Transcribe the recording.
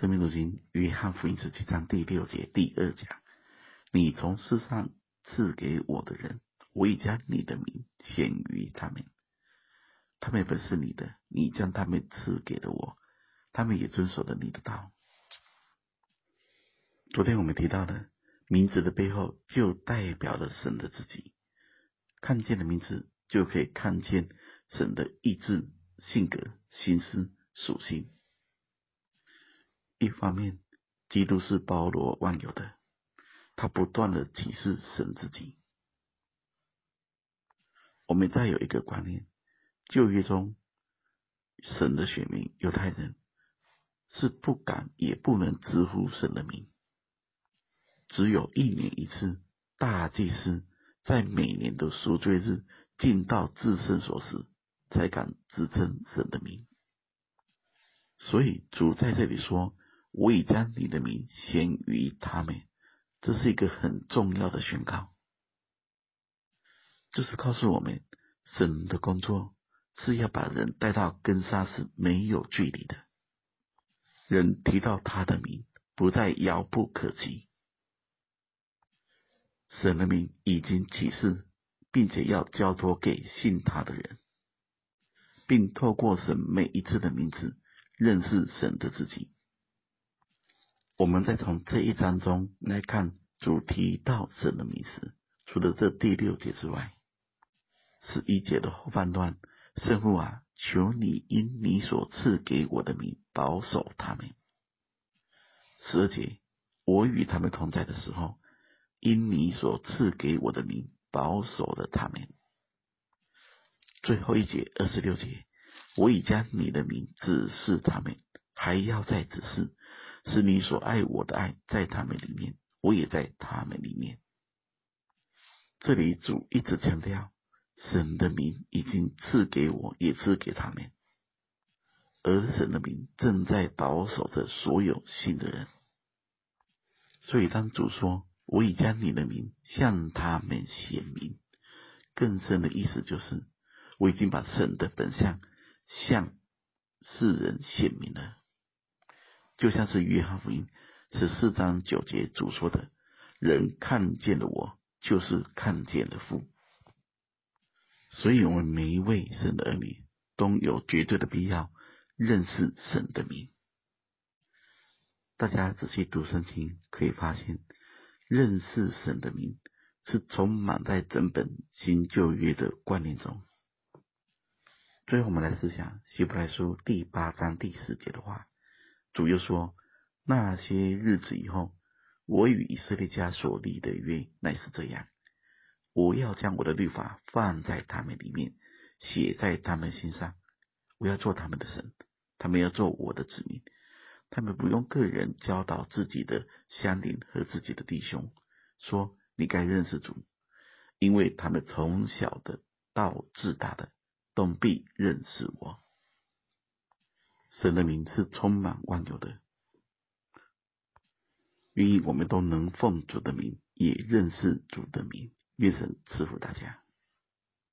生命读经约翰福音十七章第六节第二讲：你从世上赐给我的人，我已将你的名显于他们。他们本是你的，你将他们赐给了我，他们也遵守了你的道。昨天我们提到的名字的背后，就代表了神的自己。看见了名字，就可以看见神的意志、性格、心思、属性。一方面，基督是包罗万有的，他不断的启示神自己。我们再有一个观念，旧约中神的选民犹太人是不敢也不能直呼神的名，只有一年一次大祭司在每年的赎罪日进到至圣所时，才敢自称神的名。所以主在这里说。我已将你的名显于他们，这是一个很重要的宣告。这是告诉我们，神的工作是要把人带到跟他是没有距离的，人提到他的名，不再遥不可及。神的名已经启示，并且要交托给信他的人，并透过神每一次的名字，认识神的自己。我们再从这一章中来看主提到神的名时，除了这第六节之外，十一节的后半段，圣父啊，求你因你所赐给我的名保守他们。十二节，我与他们同在的时候，因你所赐给我的名保守了他们。最后一节二十六节，我已将你的名指示他们，还要再指示。是你所爱我的爱在他们里面，我也在他们里面。这里主一直强调，神的名已经赐给我，也赐给他们，而神的名正在保守着所有信的人。所以当主说“我已将你的名向他们显明”，更深的意思就是，我已经把神的本相向世人显明了。就像是约翰福音十四章九节主说的：“人看见了我，就是看见了父。”所以，我们每一位神的儿女都有绝对的必要认识神的名。大家仔细读圣经，可以发现，认识神的名是充满在整本新旧约的观念中。最后，我们来思想希伯来书第八章第十节的话。主又说：“那些日子以后，我与以色列家所立的约乃是这样：我要将我的律法放在他们里面，写在他们心上。我要做他们的神，他们要做我的子民。他们不用个人教导自己的乡邻和自己的弟兄，说你该认识主，因为他们从小的到自大的，都必认识我。”神的名是充满万有的，愿意我们都能奉主的名，也认识主的名。愿神赐福大家。